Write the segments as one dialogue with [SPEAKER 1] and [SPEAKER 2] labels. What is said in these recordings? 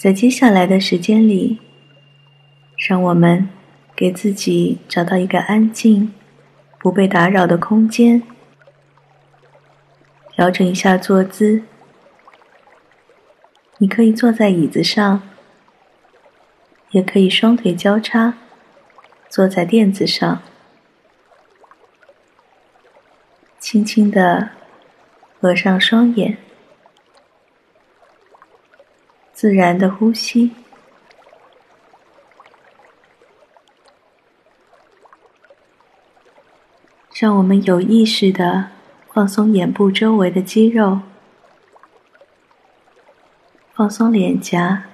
[SPEAKER 1] 在接下来的时间里，让我们给自己找到一个安静、不被打扰的空间，调整一下坐姿。你可以坐在椅子上，也可以双腿交叉坐在垫子上，轻轻的合上双眼。自然的呼吸，让我们有意识的放松眼部周围的肌肉，放松脸颊、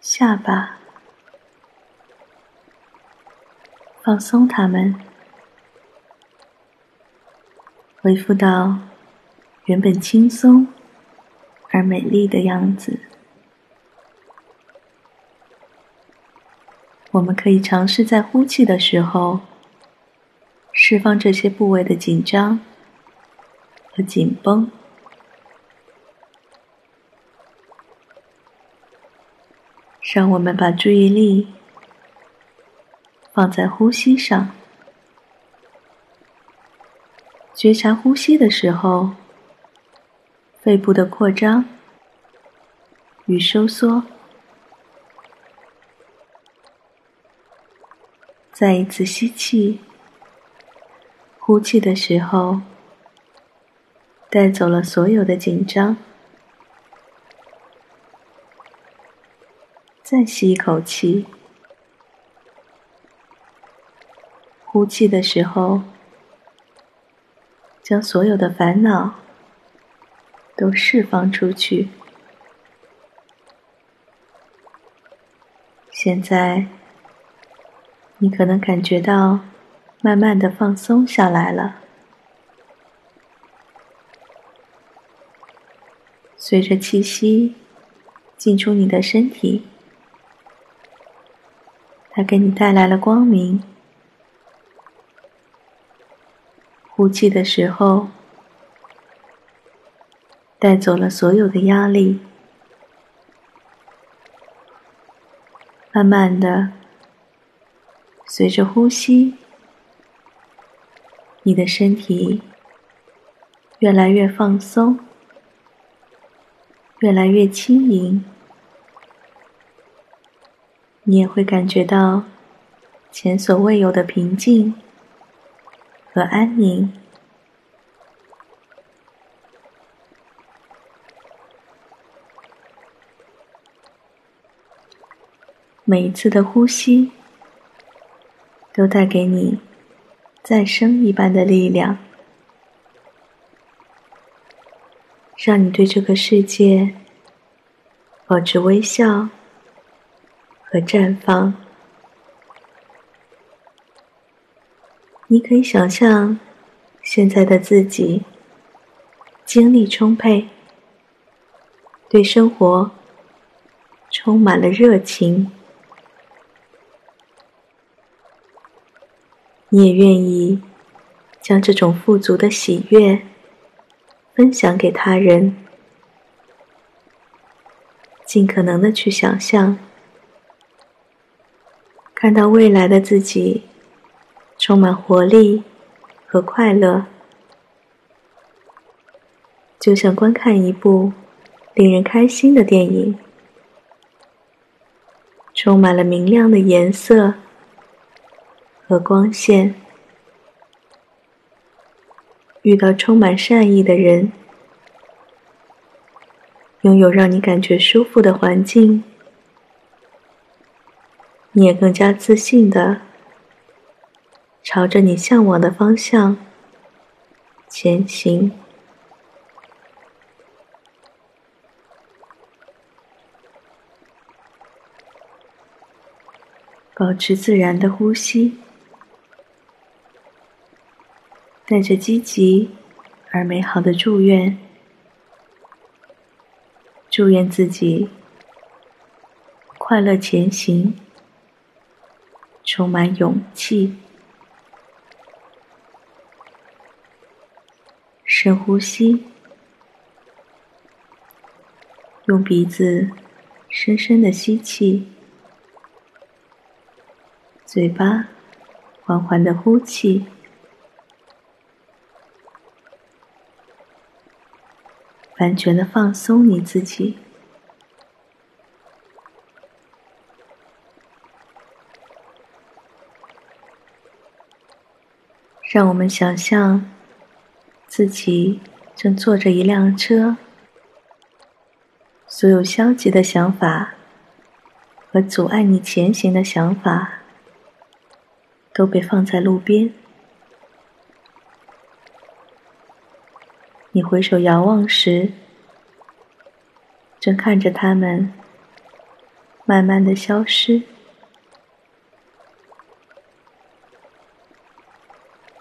[SPEAKER 1] 下巴，放松它们，恢复到原本轻松。而美丽的样子，我们可以尝试在呼气的时候释放这些部位的紧张和紧绷，让我们把注意力放在呼吸上，觉察呼吸的时候。肺部的扩张与收缩，再一次吸气，呼气的时候带走了所有的紧张，再吸一口气，呼气的时候将所有的烦恼。都释放出去。现在，你可能感觉到慢慢的放松下来了。随着气息进出你的身体，它给你带来了光明。呼气的时候。带走了所有的压力，慢慢的，随着呼吸，你的身体越来越放松，越来越轻盈，你也会感觉到前所未有的平静和安宁。每一次的呼吸，都带给你再生一般的力量，让你对这个世界保持微笑和绽放。你可以想象现在的自己精力充沛，对生活充满了热情。你也愿意将这种富足的喜悦分享给他人，尽可能的去想象，看到未来的自己充满活力和快乐，就像观看一部令人开心的电影，充满了明亮的颜色。和光线，遇到充满善意的人，拥有让你感觉舒服的环境，你也更加自信的朝着你向往的方向前行。保持自然的呼吸。带着积极而美好的祝愿，祝愿自己快乐前行，充满勇气。深呼吸，用鼻子深深的吸气，嘴巴缓缓的呼气，完全的放松你自己。让我们想象自己正坐着一辆车，所有消极的想法和阻碍你前行的想法都被放在路边。你回首遥望时，正看着他们慢慢的消失。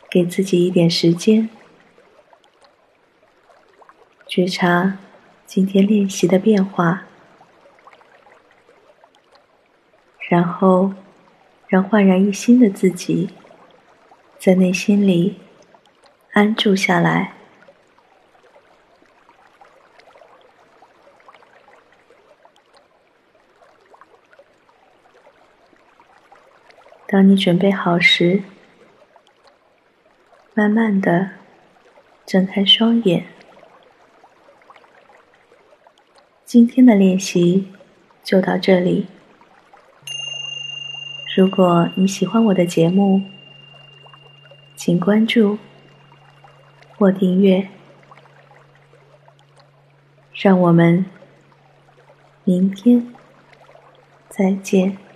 [SPEAKER 1] 给自己一点时间，觉察今天练习的变化，然后让焕然一新的自己在内心里安住下来。当你准备好时。慢慢的睁开双眼。今天的练习就到这里。如果你喜欢我的节目，请关注或订阅。让我们明天再见。